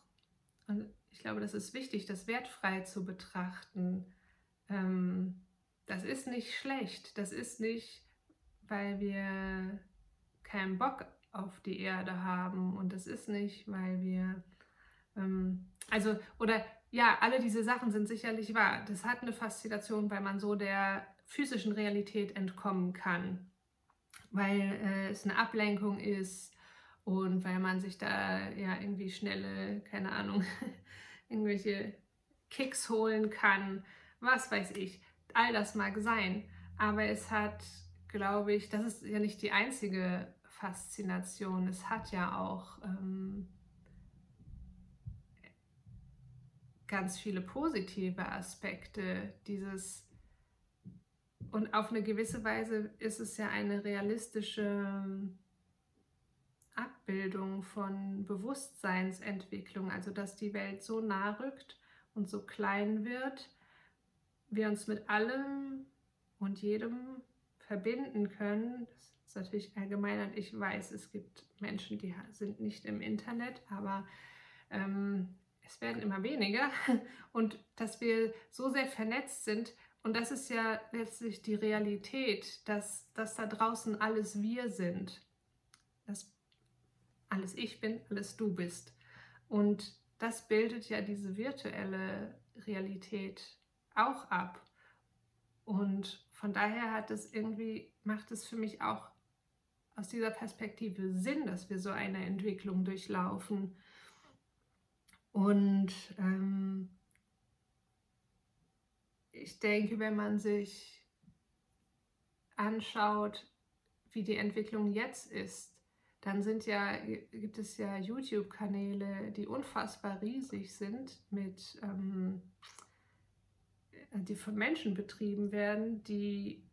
und ich glaube, das ist wichtig, das wertfrei zu betrachten. Ähm, das ist nicht schlecht, das ist nicht, weil wir keinen Bock auf die Erde haben. Und das ist nicht, weil wir, ähm, also, oder ja, alle diese Sachen sind sicherlich wahr. Das hat eine Faszination, weil man so der physischen Realität entkommen kann, weil äh, es eine Ablenkung ist und weil man sich da ja irgendwie schnelle, keine Ahnung, irgendwelche Kicks holen kann, was weiß ich. All das mag sein, aber es hat, glaube ich, das ist ja nicht die einzige Faszination. Es hat ja auch ähm, ganz viele positive Aspekte. Dieses und auf eine gewisse Weise ist es ja eine realistische ähm, Abbildung von Bewusstseinsentwicklung, also dass die Welt so nah rückt und so klein wird, wir uns mit allem und jedem verbinden können. Das ist natürlich allgemein und ich weiß, es gibt Menschen, die sind nicht im Internet, aber ähm, es werden immer weniger. Und dass wir so sehr vernetzt sind und das ist ja letztlich die Realität, dass, dass da draußen alles wir sind, dass alles ich bin, alles du bist. Und das bildet ja diese virtuelle Realität auch ab und von daher hat es irgendwie macht es für mich auch aus dieser Perspektive Sinn, dass wir so eine Entwicklung durchlaufen. Und ähm, ich denke, wenn man sich anschaut, wie die Entwicklung jetzt ist, dann sind ja, gibt es ja YouTube-Kanäle, die unfassbar riesig sind, mit, ähm, die von Menschen betrieben werden, die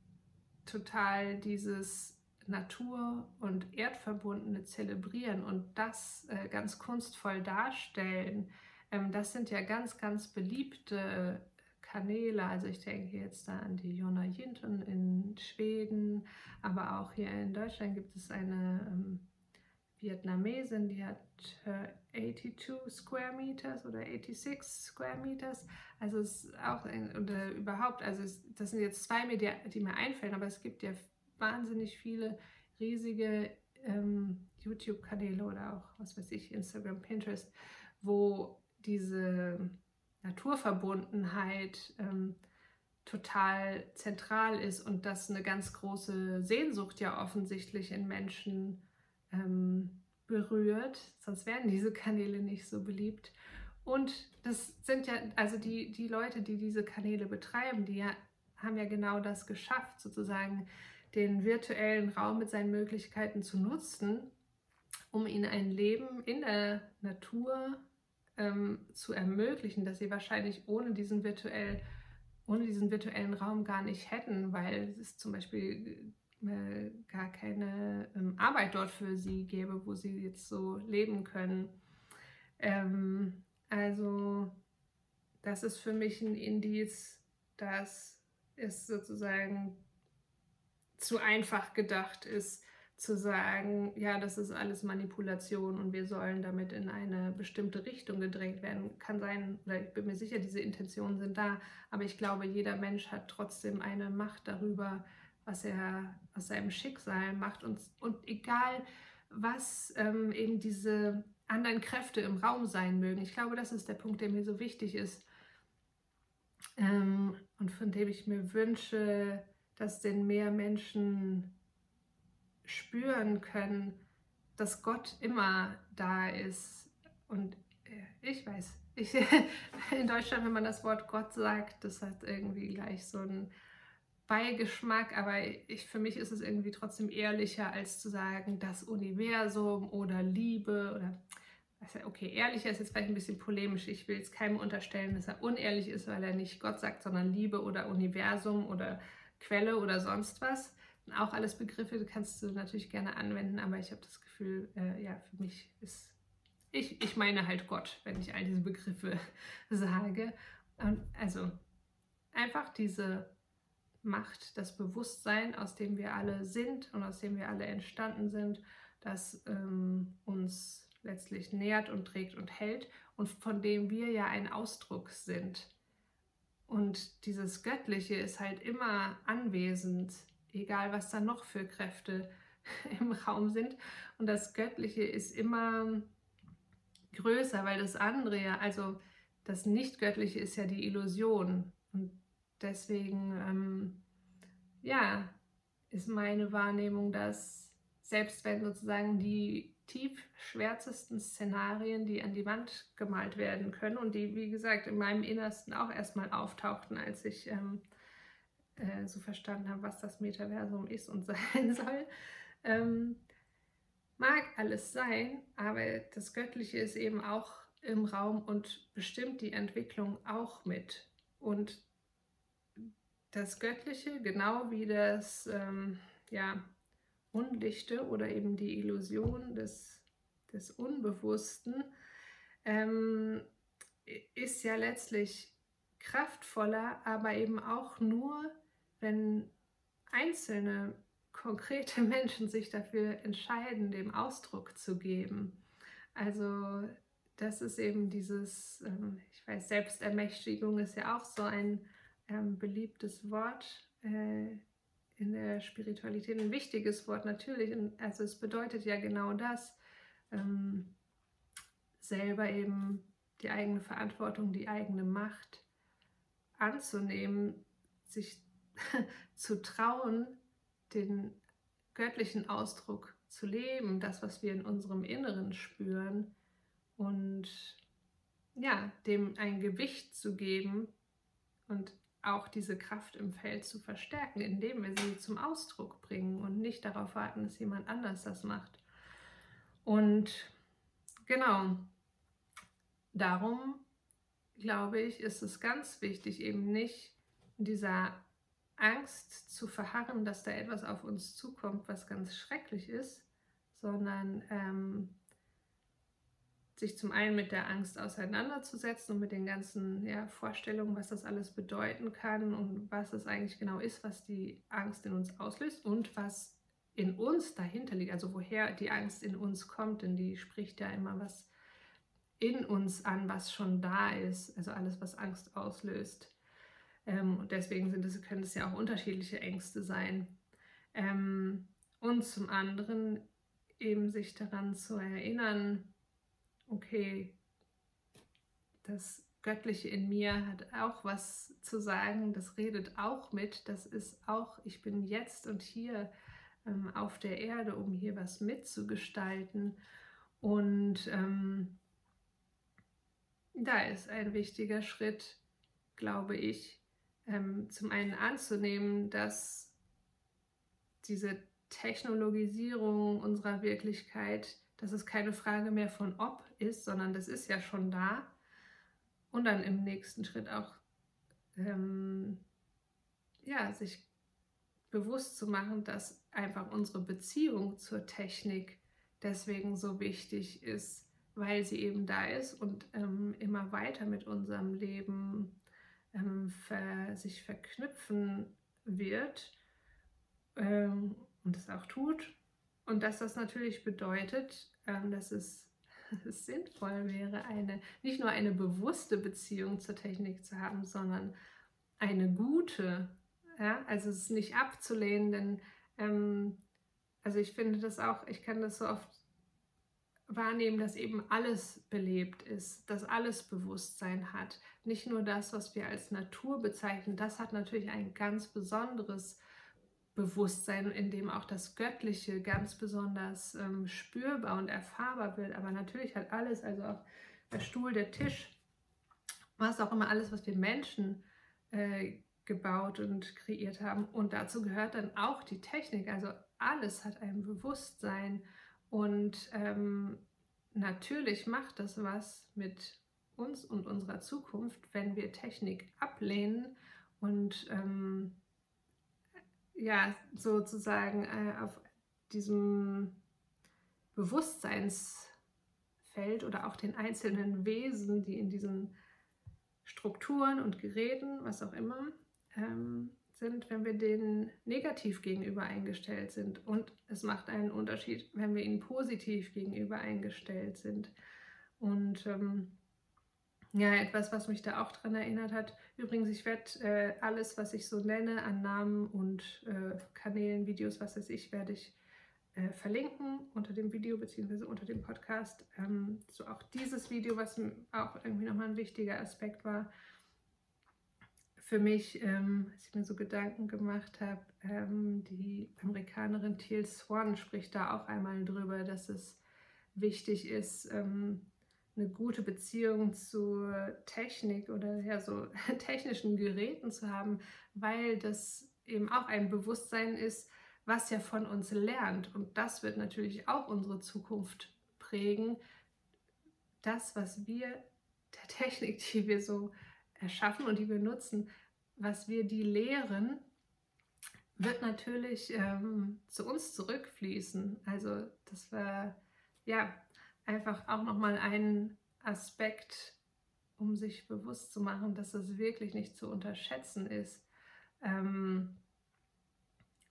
total dieses Natur- und Erdverbundene zelebrieren und das äh, ganz kunstvoll darstellen, ähm, das sind ja ganz, ganz beliebte Kanäle. Also ich denke jetzt da an die Jonna Jinton in Schweden, aber auch hier in Deutschland gibt es eine ähm, Vietnamesin, die hat äh, 82 Square Meters oder 86 Square Meters. Also es ist auch, oder überhaupt, also es, das sind jetzt zwei, die, die mir einfallen, aber es gibt ja wahnsinnig viele riesige ähm, YouTube-Kanäle oder auch, was weiß ich, Instagram, Pinterest, wo diese Naturverbundenheit ähm, total zentral ist und das eine ganz große Sehnsucht ja offensichtlich in Menschen ähm, berührt, sonst wären diese Kanäle nicht so beliebt. Und das sind ja, also die, die Leute, die diese Kanäle betreiben, die ja, haben ja genau das geschafft, sozusagen den virtuellen Raum mit seinen Möglichkeiten zu nutzen, um ihnen ein Leben in der Natur ähm, zu ermöglichen, dass sie wahrscheinlich ohne diesen, virtuell, ohne diesen virtuellen Raum gar nicht hätten, weil es zum Beispiel äh, gar keine ähm, Arbeit dort für sie gäbe, wo sie jetzt so leben können. Ähm, also das ist für mich ein Indiz, dass es sozusagen zu einfach gedacht ist, zu sagen, ja, das ist alles Manipulation und wir sollen damit in eine bestimmte Richtung gedrängt werden. Kann sein, oder ich bin mir sicher, diese Intentionen sind da, aber ich glaube, jeder Mensch hat trotzdem eine Macht darüber, was er aus seinem Schicksal macht. Und, und egal, was ähm, eben diese anderen Kräfte im Raum sein mögen, ich glaube, das ist der Punkt, der mir so wichtig ist ähm, und von dem ich mir wünsche, dass denn mehr Menschen spüren können, dass Gott immer da ist. Und äh, ich weiß, ich, in Deutschland, wenn man das Wort Gott sagt, das hat irgendwie gleich so einen Beigeschmack, aber ich, für mich ist es irgendwie trotzdem ehrlicher, als zu sagen, das Universum oder Liebe oder okay, ehrlicher ist jetzt vielleicht ein bisschen polemisch. Ich will jetzt keinem unterstellen, dass er unehrlich ist, weil er nicht Gott sagt, sondern Liebe oder Universum oder Quelle oder sonst was auch alles Begriffe, kannst du natürlich gerne anwenden, aber ich habe das Gefühl, äh, ja, für mich ist, ich, ich meine halt Gott, wenn ich all diese Begriffe sage. Und also einfach diese Macht, das Bewusstsein, aus dem wir alle sind und aus dem wir alle entstanden sind, das ähm, uns letztlich nährt und trägt und hält und von dem wir ja ein Ausdruck sind. Und dieses Göttliche ist halt immer anwesend egal was da noch für Kräfte im Raum sind. Und das Göttliche ist immer größer, weil das andere ja, also das Nicht-Göttliche ist ja die Illusion. Und deswegen, ähm, ja, ist meine Wahrnehmung, dass selbst wenn sozusagen die tief schwärzesten Szenarien, die an die Wand gemalt werden können und die, wie gesagt, in meinem Innersten auch erstmal auftauchten, als ich ähm, äh, so verstanden habe, was das Metaversum ist und sein soll. Ähm, mag alles sein, aber das Göttliche ist eben auch im Raum und bestimmt die Entwicklung auch mit. Und das Göttliche, genau wie das ähm, ja, Undichte oder eben die Illusion des, des Unbewussten, ähm, ist ja letztlich kraftvoller, aber eben auch nur wenn einzelne konkrete Menschen sich dafür entscheiden, dem Ausdruck zu geben. Also das ist eben dieses, ähm, ich weiß, Selbstermächtigung ist ja auch so ein ähm, beliebtes Wort äh, in der Spiritualität, ein wichtiges Wort natürlich. Also es bedeutet ja genau das, ähm, selber eben die eigene Verantwortung, die eigene Macht anzunehmen, sich zu trauen, den göttlichen Ausdruck zu leben, das, was wir in unserem Inneren spüren und ja, dem ein Gewicht zu geben und auch diese Kraft im Feld zu verstärken, indem wir sie zum Ausdruck bringen und nicht darauf warten, dass jemand anders das macht. Und genau, darum glaube ich, ist es ganz wichtig, eben nicht in dieser Angst zu verharren, dass da etwas auf uns zukommt, was ganz schrecklich ist, sondern ähm, sich zum einen mit der Angst auseinanderzusetzen und mit den ganzen ja, Vorstellungen, was das alles bedeuten kann und was es eigentlich genau ist, was die Angst in uns auslöst und was in uns dahinter liegt, also woher die Angst in uns kommt, denn die spricht ja immer was in uns an, was schon da ist, also alles, was Angst auslöst. Ähm, und deswegen sind es, können es ja auch unterschiedliche Ängste sein. Ähm, und zum anderen eben sich daran zu erinnern, okay, das Göttliche in mir hat auch was zu sagen, das redet auch mit, das ist auch, ich bin jetzt und hier ähm, auf der Erde, um hier was mitzugestalten. Und ähm, da ist ein wichtiger Schritt, glaube ich, ähm, zum einen anzunehmen, dass diese Technologisierung unserer Wirklichkeit, dass es keine Frage mehr von ob ist, sondern das ist ja schon da. Und dann im nächsten Schritt auch ähm, ja, sich bewusst zu machen, dass einfach unsere Beziehung zur Technik deswegen so wichtig ist, weil sie eben da ist und ähm, immer weiter mit unserem Leben ähm, ver sich verknüpfen wird ähm, und es auch tut. Und dass das natürlich bedeutet, ähm, dass es, sinnvoll wäre, eine, nicht nur eine bewusste Beziehung zur Technik zu haben, sondern eine gute. Ja? Also es ist nicht abzulehnen, denn ähm, also ich finde das auch, ich kann das so oft wahrnehmen, dass eben alles belebt ist, dass alles Bewusstsein hat. Nicht nur das, was wir als Natur bezeichnen, das hat natürlich ein ganz besonderes Bewusstsein, in dem auch das Göttliche ganz besonders ähm, spürbar und erfahrbar wird. Aber natürlich hat alles, also auch der Stuhl, der Tisch, was auch immer, alles, was wir Menschen äh, gebaut und kreiert haben. Und dazu gehört dann auch die Technik. Also alles hat ein Bewusstsein und ähm, natürlich macht das was mit uns und unserer Zukunft, wenn wir Technik ablehnen und ähm, ja, sozusagen äh, auf diesem Bewusstseinsfeld oder auch den einzelnen Wesen, die in diesen Strukturen und Geräten, was auch immer, ähm, sind, wenn wir denen negativ gegenüber eingestellt sind. Und es macht einen Unterschied, wenn wir ihnen positiv gegenüber eingestellt sind. Und ähm, ja, etwas, was mich da auch dran erinnert hat. Übrigens, ich werde äh, alles, was ich so nenne, an Namen und äh, Kanälen, Videos, was weiß ich, werde ich äh, verlinken unter dem Video bzw. unter dem Podcast. Ähm, so auch dieses Video, was auch irgendwie nochmal ein wichtiger Aspekt war, für mich, ähm, als ich mir so Gedanken gemacht habe, ähm, die Amerikanerin Teal Swan spricht da auch einmal drüber, dass es wichtig ist, ähm, eine gute Beziehung zur Technik oder ja so technischen Geräten zu haben, weil das eben auch ein Bewusstsein ist, was ja von uns lernt. Und das wird natürlich auch unsere Zukunft prägen. Das, was wir, der Technik, die wir so erschaffen und die wir nutzen, was wir die lehren, wird natürlich ähm, zu uns zurückfließen. Also das war ja einfach auch nochmal ein Aspekt, um sich bewusst zu machen, dass es wirklich nicht zu unterschätzen ist, ähm,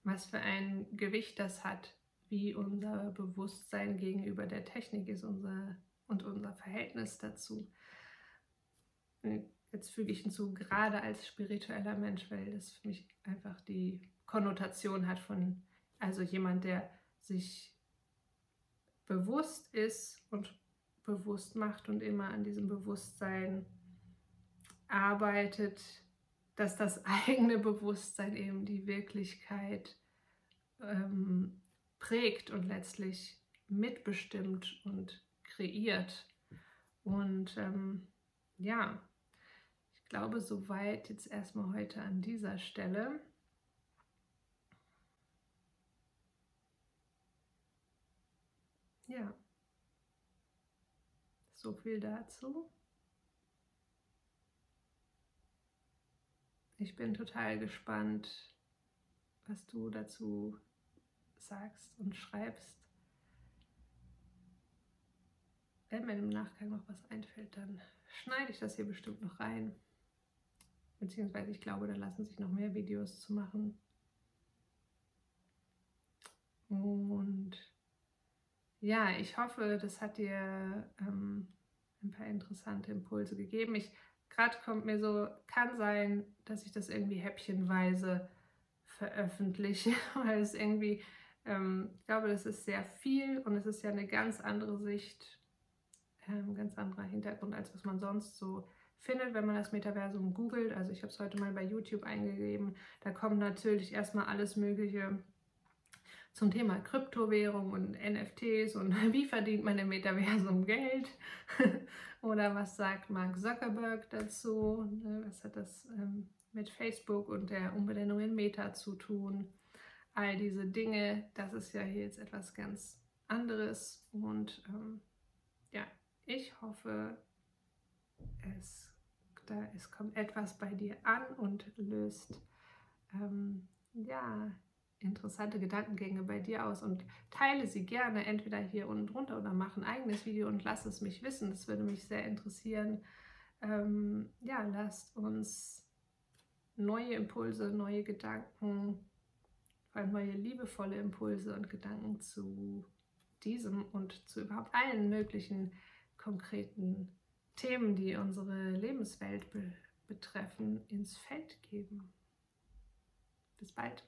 was für ein Gewicht das hat, wie unser Bewusstsein gegenüber der Technik ist unser, und unser Verhältnis dazu. Jetzt füge ich hinzu, gerade als spiritueller Mensch, weil das für mich einfach die Konnotation hat von, also jemand, der sich bewusst ist und bewusst macht und immer an diesem Bewusstsein arbeitet, dass das eigene Bewusstsein eben die Wirklichkeit ähm, prägt und letztlich mitbestimmt und kreiert. Und ähm, ja, glaube, soweit jetzt erstmal heute an dieser Stelle. Ja, so viel dazu. Ich bin total gespannt, was du dazu sagst und schreibst. Wenn mir im Nachgang noch was einfällt, dann schneide ich das hier bestimmt noch rein. Beziehungsweise ich glaube, da lassen sich noch mehr Videos zu machen. Und ja, ich hoffe, das hat dir ähm, ein paar interessante Impulse gegeben. Ich gerade kommt mir so, kann sein, dass ich das irgendwie häppchenweise veröffentliche, weil es irgendwie, ähm, ich glaube, das ist sehr viel und es ist ja eine ganz andere Sicht, ähm, ganz anderer Hintergrund, als was man sonst so findet, wenn man das Metaversum googelt. Also ich habe es heute mal bei YouTube eingegeben. Da kommt natürlich erstmal alles Mögliche zum Thema Kryptowährung und NFTs und wie verdient man im Metaversum Geld? Oder was sagt Mark Zuckerberg dazu, ne, was hat das ähm, mit Facebook und der Umbenennung in Meta zu tun, all diese Dinge, das ist ja hier jetzt etwas ganz anderes und ähm, ja, ich hoffe, es, da, es kommt etwas bei dir an und löst ähm, ja, interessante Gedankengänge bei dir aus und teile sie gerne entweder hier unten drunter oder mach ein eigenes Video und lass es mich wissen. Das würde mich sehr interessieren. Ähm, ja, lasst uns neue Impulse, neue Gedanken, vor allem neue liebevolle Impulse und Gedanken zu diesem und zu überhaupt allen möglichen konkreten Themen, die unsere Lebenswelt be betreffen, ins Feld geben. Bis bald.